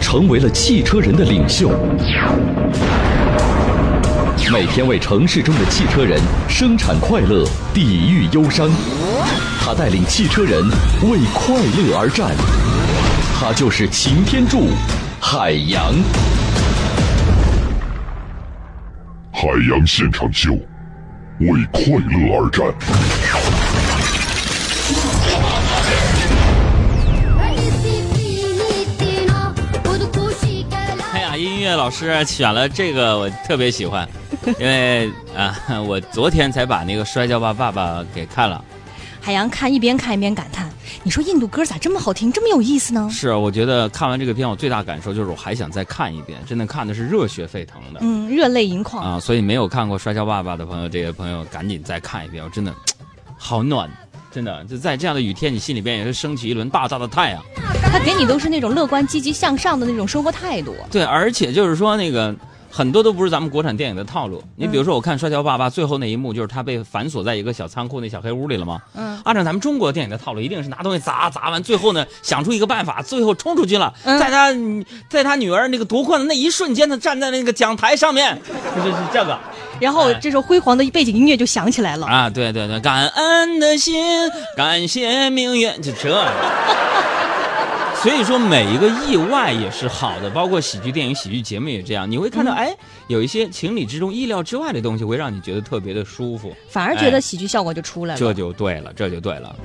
成为了汽车人的领袖。每天为城市中的汽车人生产快乐，抵御忧伤。他带领汽车人为快乐而战。他就是擎天柱，海洋。海洋现场秀，为快乐而战。音乐老师选了这个，我特别喜欢，因为啊，我昨天才把那个《摔跤吧，爸爸》给看了。海洋看一边看一边感叹：“你说印度歌咋这么好听，这么有意思呢？”是，我觉得看完这个片，我最大感受就是我还想再看一遍，真的看的是热血沸腾的，嗯，热泪盈眶啊！所以没有看过《摔跤爸爸》的朋友，这些朋友赶紧再看一遍，我真的好暖，真的就在这样的雨天，你心里边也是升起一轮大大的太阳。他给你都是那种乐观、积极向上的那种生活态度。对，而且就是说那个。很多都不是咱们国产电影的套路。你比如说，我看《摔跤爸爸》最后那一幕，就是他被反锁在一个小仓库那小黑屋里了吗？嗯。按照咱们中国电影的套路，一定是拿东西砸，砸完最后呢，想出一个办法，最后冲出去了。在他，在他女儿那个夺冠的那一瞬间，他站在那个讲台上面，就是这个。然后这时候辉煌的背景音乐就响起来了。啊，对对对，感恩的心，感谢命运，就这。所以说，每一个意外也是好的，包括喜剧电影、喜剧节目也这样。你会看到，哎，有一些情理之中、意料之外的东西，会让你觉得特别的舒服，反而觉得喜剧效果就出来了。这就对了，这就对了。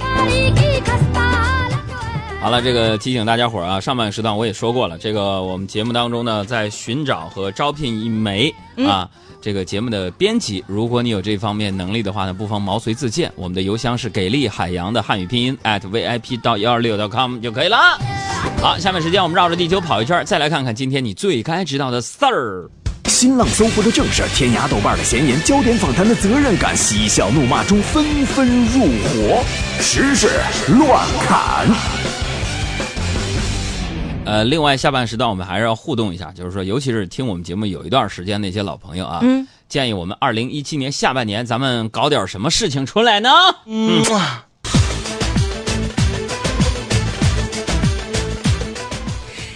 好了，这个提醒大家伙儿啊，上半时段我也说过了，这个我们节目当中呢，在寻找和招聘一枚啊。这个节目的编辑，如果你有这方面能力的话呢，不妨毛遂自荐。我们的邮箱是给力海洋的汉语拼音 at vip 到幺二六 .com 就可以了。好，下面时间我们绕着地球跑一圈，再来看看今天你最该知道的事儿。新浪搜狐的正事，天涯豆瓣的闲言，焦点访谈的责任感，嬉笑怒骂中纷纷入伙，时事乱砍。呃，另外下半时段我们还是要互动一下，就是说，尤其是听我们节目有一段时间那些老朋友啊，建议我们二零一七年下半年咱们搞点什么事情出来呢？嗯。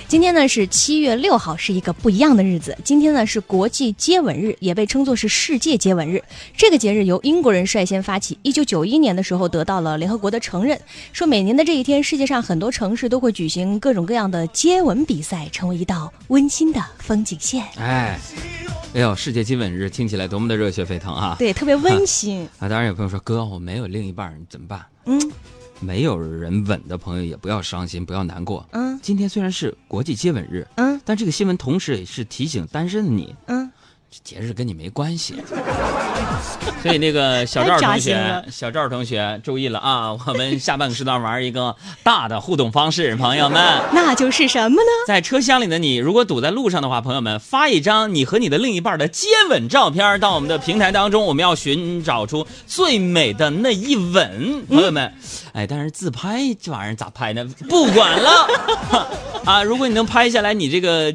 今天呢是七月六号，是一个不一样的日子。今天呢是国际接吻日，也被称作是世界接吻日。这个节日由英国人率先发起，一九九一年的时候得到了联合国的承认，说每年的这一天，世界上很多城市都会举行各种各样的接吻比赛，成为一道温馨的风景线。哎，哎呦，世界接吻日听起来多么的热血沸腾啊！对，特别温馨 啊。当然有朋友说，哥，我没有另一半，怎么办？嗯。没有人吻的朋友也不要伤心，不要难过。嗯，今天虽然是国际接吻日，嗯，但这个新闻同时也是提醒单身的你，嗯。节日跟你没关系，所以那个小赵同学，小赵同学注意了啊！我们下半个时段玩一个大的互动方式，朋友们，那就是什么呢？在车厢里的你，如果堵在路上的话，朋友们发一张你和你的另一半的接吻照片到我们的平台当中，我们要寻找出最美的那一吻，朋友们。哎，但是自拍这玩意儿咋拍呢？不管了 啊！如果你能拍下来，你这个。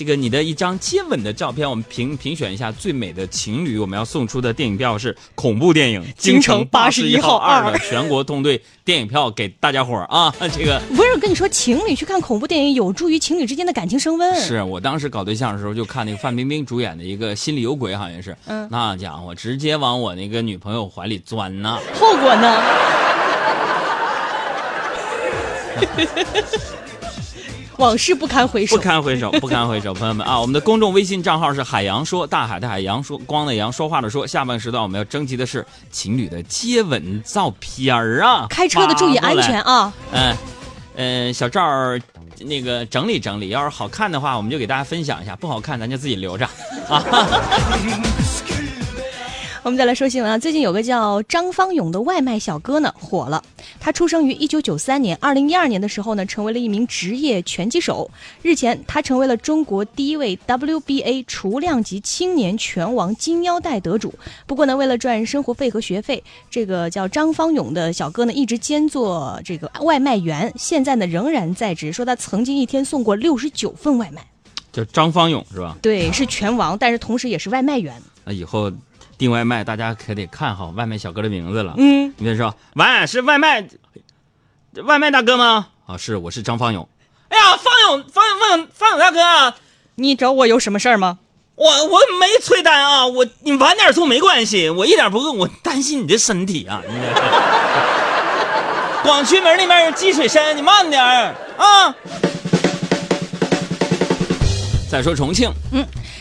这个你的一张接吻的照片，我们评评选一下最美的情侣。我们要送出的电影票是恐怖电影《京城八十一号二》的全国通兑电影票给大家伙儿啊！这个 不是跟你说，情侣去看恐怖电影有助于情侣之间的感情升温。是我当时搞对象的时候就看那个范冰冰主演的一个《心里有鬼》，好像是，嗯，那家伙直接往我那个女朋友怀里钻呢。后果呢？往事不堪回首，不堪回首，不堪回首，朋友们啊！我们的公众微信账号是海洋说，大海的海洋说，光的洋说话的说。下半时段我们要征集的是情侣的接吻照片儿啊！开车的注意安全啊！嗯嗯，小赵那个整理整理，要是好看的话，我们就给大家分享一下；不好看，咱就自己留着啊。我们再来说新闻啊，最近有个叫张方勇的外卖小哥呢火了。他出生于一九九三年，二零一二年的时候呢，成为了一名职业拳击手。日前，他成为了中国第一位 WBA 雏量级青年拳王金腰带得主。不过呢，为了赚生活费和学费，这个叫张方勇的小哥呢，一直兼做这个外卖员，现在呢仍然在职。说他曾经一天送过六十九份外卖。叫张方勇是吧？对，是拳王，但是同时也是外卖员。那以后订外卖，大家可得看好外卖小哥的名字了。嗯，你别说，喂，是外卖外卖大哥吗？啊，是，我是张方勇。哎呀，方勇，方勇，方勇，方勇大哥啊，你找我有什么事儿吗？我我没催单啊，我你晚点送没关系，我一点不饿，我担心你的身体啊。你这 广渠门那边积水深，你慢点儿啊。再说重庆，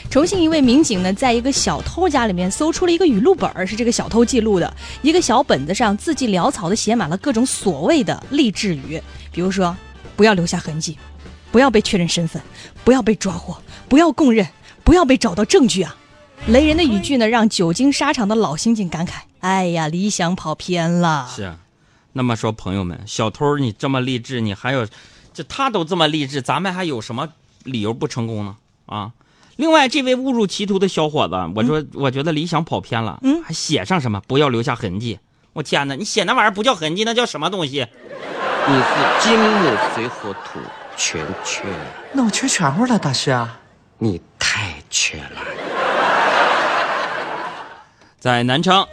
重庆一位民警呢，在一个小偷家里面搜出了一个语录本儿，是这个小偷记录的。一个小本子上字迹潦草的写满了各种所谓的励志语，比如说不要留下痕迹，不要被确认身份，不要被抓获，不要供认，不要被找到证据啊。雷人的语句呢，让久经沙场的老刑警感慨：哎呀，理想跑偏了。是啊，那么说朋友们，小偷你这么励志，你还有，就他都这么励志，咱们还有什么理由不成功呢？啊！另外，这位误入歧途的小伙子，我说，我觉得理想跑偏了，嗯还写上什么不要留下痕迹。我天哪，你写那玩意儿不叫痕迹，那叫什么东西？你是金木水火土全缺，那我缺全乎了，大师啊！你太缺了。在南昌，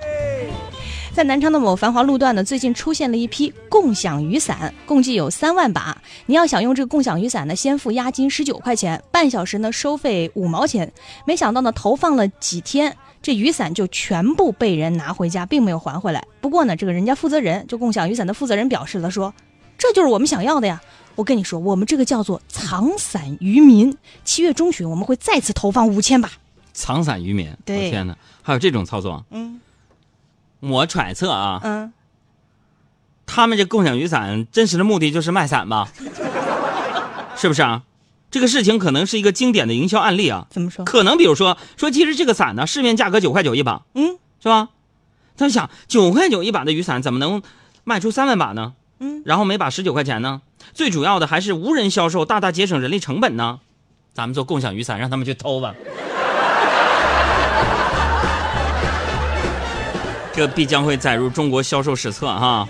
在南昌的某繁华路段呢，最近出现了一批共享雨伞，共计有三万把。你要想用这个共享雨伞呢，先付押金十九块钱，半小时呢收费五毛钱。没想到呢，投放了几天，这雨伞就全部被人拿回家，并没有还回来。不过呢，这个人家负责人，就共享雨伞的负责人表示了说，这就是我们想要的呀。我跟你说，我们这个叫做藏伞渔民。七月中旬我们会再次投放五千把。藏伞渔民。对我天哪，还有这种操作？嗯我揣测啊，嗯，他们这共享雨伞真实的目的就是卖伞吧？是不是啊？这个事情可能是一个经典的营销案例啊。怎么说？可能比如说说，其实这个伞呢，市面价格九块九一把，嗯是吧？他想九块九一把的雨伞怎么能卖出三万把呢？嗯，然后每把十九块钱呢？最主要的还是无人销售，大大节省人力成本呢。咱们做共享雨伞，让他们去偷吧。这必将会载入中国销售史册哈。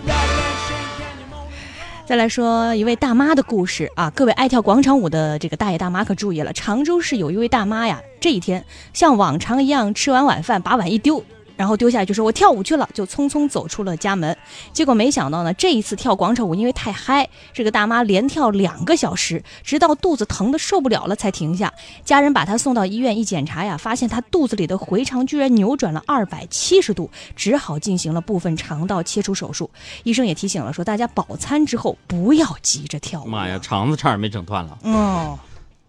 再来说一位大妈的故事啊，各位爱跳广场舞的这个大爷大妈可注意了，常州市有一位大妈呀，这一天像往常一样吃完晚饭，把碗一丢。然后丢下来就说：“我跳舞去了。”就匆匆走出了家门。结果没想到呢，这一次跳广场舞因为太嗨，这个大妈连跳两个小时，直到肚子疼的受不了了才停下。家人把她送到医院一检查呀，发现她肚子里的回肠居然扭转了二百七十度，只好进行了部分肠道切除手术。医生也提醒了说，大家饱餐之后不要急着跳舞。妈呀，肠子差点没整断了，哦，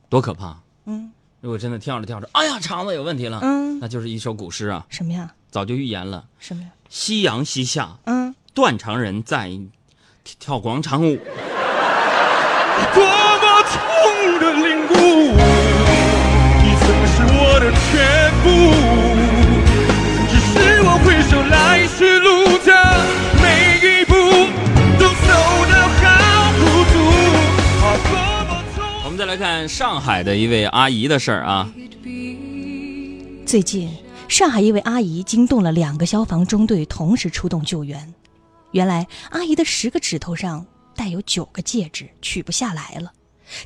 多可怕！嗯如果真的跳着跳着，哎呀，肠子有问题了，嗯，那就是一首古诗啊，什么呀？早就预言了。什么呀？夕阳西下，嗯，断肠人在跳广场舞。多么痛的领悟，你曾是我的全部。只是我回首来时路的每一步，都走得好孤独，啊，多么痛。我们再来看上海的一位阿姨的事儿啊，最近，上海一位阿姨惊动了两个消防中队同时出动救援。原来，阿姨的十个指头上带有九个戒指，取不下来了。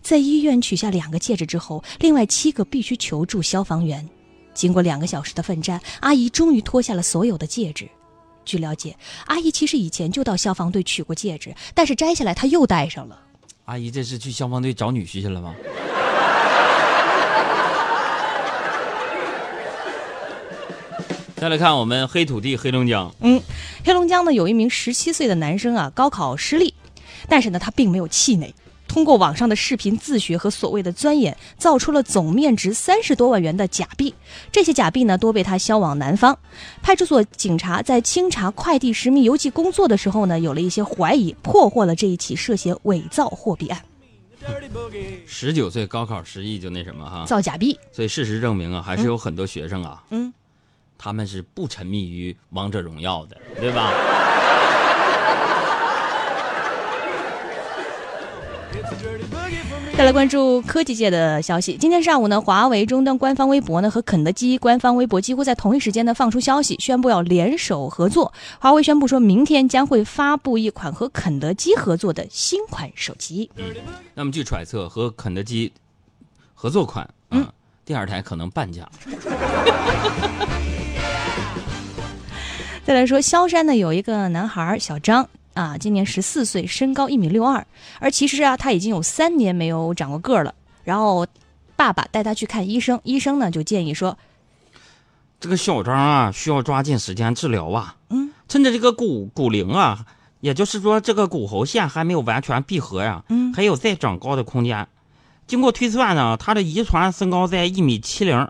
在医院取下两个戒指之后，另外七个必须求助消防员。经过两个小时的奋战，阿姨终于脱下了所有的戒指。据了解，阿姨其实以前就到消防队取过戒指，但是摘下来她又戴上了。阿姨这是去消防队找女婿去了吗？再来看我们黑土地黑龙江，嗯，黑龙江呢有一名十七岁的男生啊，高考失利，但是呢他并没有气馁，通过网上的视频自学和所谓的钻研，造出了总面值三十多万元的假币。这些假币呢多被他销往南方。派出所警察在清查快递实名邮寄工作的时候呢，有了一些怀疑，破获了这一起涉嫌伪造货币案，十九岁高考失忆就那什么哈，造假币。所以事实证明啊，还是有很多学生啊，嗯，他们是不沉迷于王者荣耀的，对吧？再来关注科技界的消息。今天上午呢，华为终端官方微博呢和肯德基官方微博几乎在同一时间呢放出消息，宣布要联手合作。华为宣布说明天将会发布一款和肯德基合作的新款手机。嗯那么据揣测，和肯德基合作款嗯，第二台可能半价。再来说，萧山呢有一个男孩小张。啊，今年十四岁，身高一米六二，而其实啊，他已经有三年没有长过个儿了。然后，爸爸带他去看医生，医生呢就建议说，这个小张啊，需要抓紧时间治疗啊。嗯，趁着这个骨骨龄啊，也就是说这个骨骺线还没有完全闭合呀，嗯，还有再长高的空间。经过推算呢，他的遗传身高在一米七零，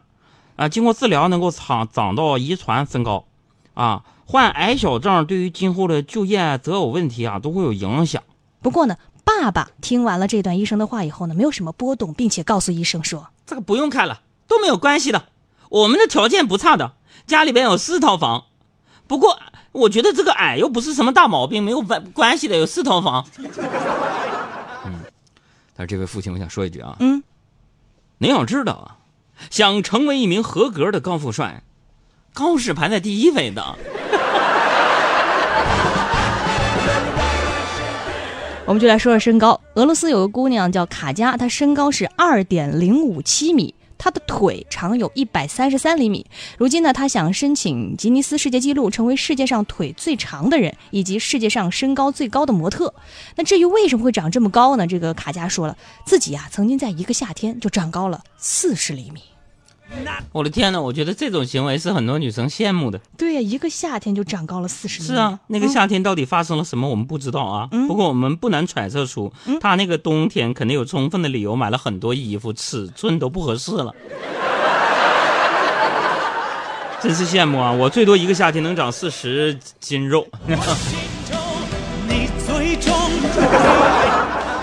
啊，经过治疗能够长长到遗传身高，啊。患矮小症对于今后的就业择偶问题啊都会有影响。不过呢，爸爸听完了这段医生的话以后呢，没有什么波动，并且告诉医生说：“这个不用看了，都没有关系的。我们的条件不差的，家里边有四套房。不过我觉得这个矮又不是什么大毛病，没有关关系的，有四套房。”嗯，但是这位父亲，我想说一句啊，嗯，您要知道啊，想成为一名合格的高富帅，高是排在第一位的。我们就来说说身高。俄罗斯有个姑娘叫卡佳，她身高是二点零五七米，她的腿长有一百三十三厘米。如今呢，她想申请吉尼斯世界纪录，成为世界上腿最长的人，以及世界上身高最高的模特。那至于为什么会长这么高呢？这个卡佳说了，自己呀曾经在一个夏天就长高了四十厘米。我的天呐！我觉得这种行为是很多女生羡慕的。对呀，一个夏天就长高了四十。是啊，那个夏天到底发生了什么，我们不知道啊。嗯。不过我们不难揣测出，他那个冬天肯定有充分的理由买了很多衣服，尺寸都不合适了。真是羡慕啊！我最多一个夏天能长四十斤肉。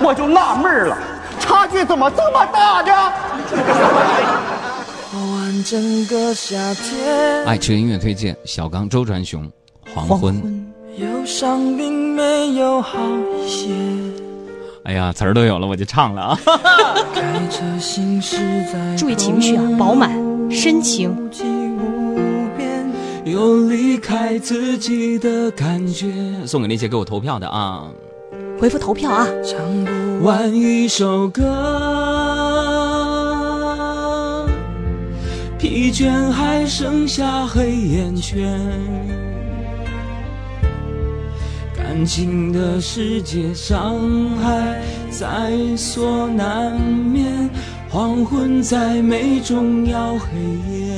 我就纳闷了，差距怎么这么大呢？整个夏天。爱吃音乐推荐：小刚、周传雄，《黄昏》。忧伤并没有好一些。哎呀，词儿都有了，我就唱了啊！注意情绪啊，饱满、深情。有离开自己的感觉。送给那些给我投票的啊！回复投票啊！唱不完一首歌。疲倦还剩下黑眼圈，感情的世界伤害在所难免，黄昏再美终要黑夜。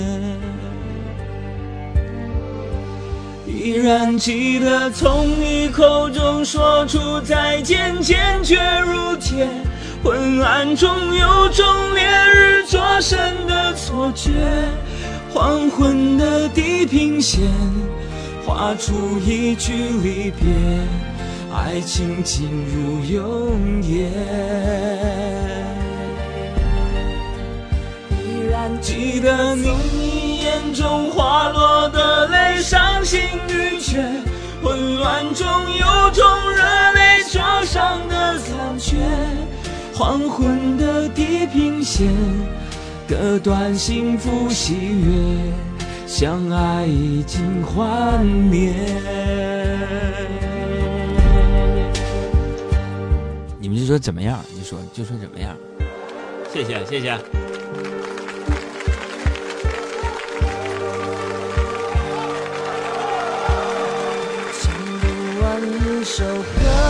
依然记得从你口中说出再见，坚决如铁。昏暗中有种烈日灼身的错觉，黄昏的地平线画出一句离别，爱情进入永夜。依然记得你眼中滑落的泪，伤心欲绝，混乱中有种热泪灼伤的感觉。黄昏的地平线，割断幸福喜悦，相爱已经幻灭。你们就说怎么样？你说就说怎么样？谢谢谢谢。唱不完一首歌。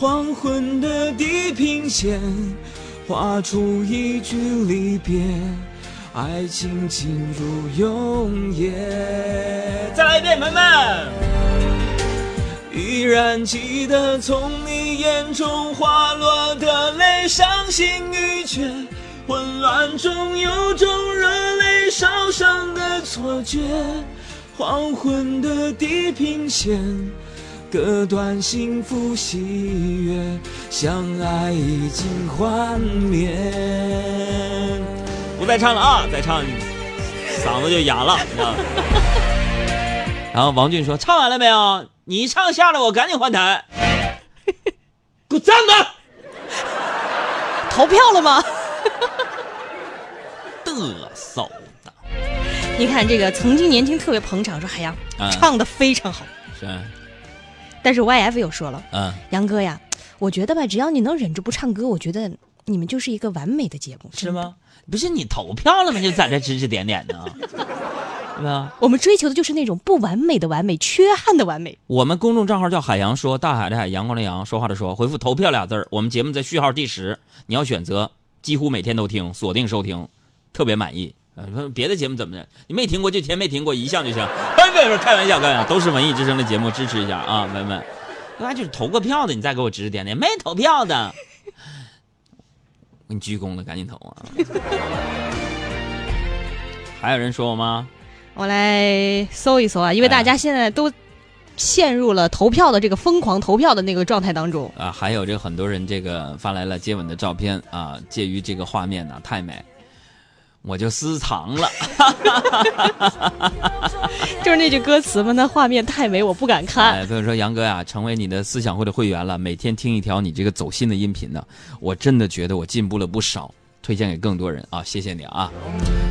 黄昏的地平线画出一句离别，爱情进入永夜。再来一遍，朋友们。依然记得从你眼中滑落的泪，伤心欲绝，混乱中有种热泪烧伤的错觉。黄昏的地平线，割断幸福喜悦，相爱已经幻灭。不再唱了啊，再唱嗓子就哑了，你知道吗？然后王俊说：“唱完了没有？你一唱下来，我赶紧换台。给我站着！投票了吗？嘚瑟的。你看这个曾经年轻特别捧场，说海洋、嗯唱的非常好。是，但是 YF 又说了，嗯，杨哥呀，我觉得吧，只要你能忍住不唱歌，我觉得你们就是一个完美的节目，是吗？不是你投票了吗？就在这指指点点呢，对吧？我们追求的就是那种不完美的完美，缺憾的完美。我们公众账号叫海洋说，大海的海，阳光的阳，说话的说，回复投票俩字儿。我们节目在序号第十，你要选择，几乎每天都听，锁定收听，特别满意。呃，别的节目怎么的？你没听过就填没听过一项就行。哎，不是开玩笑，开玩笑，都是文艺之声的节目，支持一下啊，朋友们。另外就是投过票的，你再给我指指点点；没投票的，我 给你鞠躬了，赶紧投啊！还有人说我吗？我来搜一搜啊，因为大家现在都陷入了投票的这个疯狂投票的那个状态当中。啊，还有这个很多人这个发来了接吻的照片啊，介于这个画面呢太美，我就私藏了。就是那句歌词嘛，那画面太美，我不敢看。哎，朋友说杨哥呀，成为你的思想会的会员了，每天听一条你这个走心的音频呢，我真的觉得我进步了不少，推荐给更多人啊，谢谢你啊。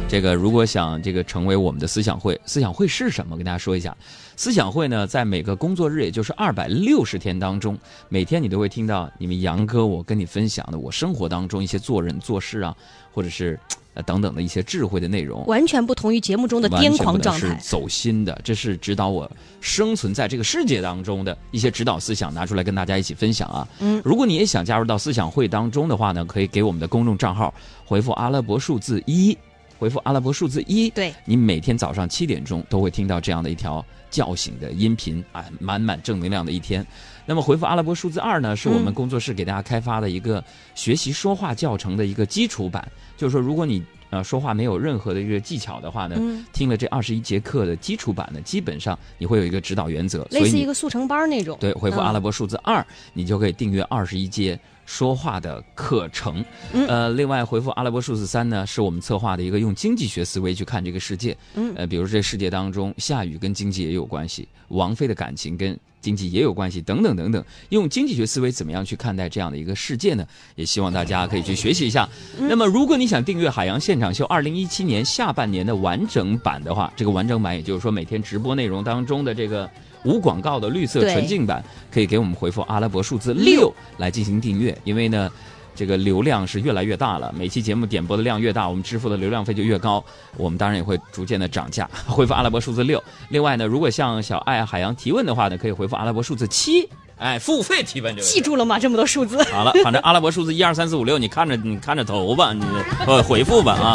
这个如果想这个成为我们的思想会，思想会是什么？跟大家说一下，思想会呢，在每个工作日，也就是二百六十天当中，每天你都会听到你们杨哥我跟你分享的我生活当中一些做人做事啊，或者是呃等等的一些智慧的内容。完全不同于节目中的癫狂状态，是走心的，这是指导我生存在这个世界当中的一些指导思想，拿出来跟大家一起分享啊。嗯，如果你也想加入到思想会当中的话呢，可以给我们的公众账号回复阿拉伯数字一，回复阿拉伯数字一，对你每天早上七点钟都会听到这样的一条叫醒的音频啊，满满正能量的一天。那么回复阿拉伯数字二呢，是我们工作室给大家开发的一个学习说话教程的一个基础版，就是说如果你呃说话没有任何的一个技巧的话呢，嗯。听了这二十一节课的基础版呢，基本上你会有一个指导原则，类似一个速成班那种。对，回复嗯。阿拉伯数字二、你就可以订阅二十一节说话的课程。嗯呃，另外回复阿拉伯数字三呢，是我们策划的一个用经济学思维去看这个世界。嗯呃，比如这世界当中，下雨跟经济也有关系，王菲的感情跟经济也有关系，等等等等。用经济学思维怎么样去看待这样的一个世界呢？也希望大家可以去学习一下。嗯那么，如果你想订阅《海洋现场秀》二零一七年下半年的完整版的话，这个完整版也就是说每天直播内容当中的这个无广告的绿色纯净版，可以给我们回复阿拉伯数字六六来进行订阅，因为呢。这个流量是越来越大了，每期节目点播的量越大，我们支付的流量费就越高，我们当然也会逐渐的涨价。回复阿拉伯数字六。另外呢，如果向小爱海洋提问的话呢，可以回复阿拉伯数字七，哎，付费提问这个。记住了吗？这么多数字。好了，反正阿拉伯数字一二三四五六，你看着你看着投吧，你呃回复吧啊。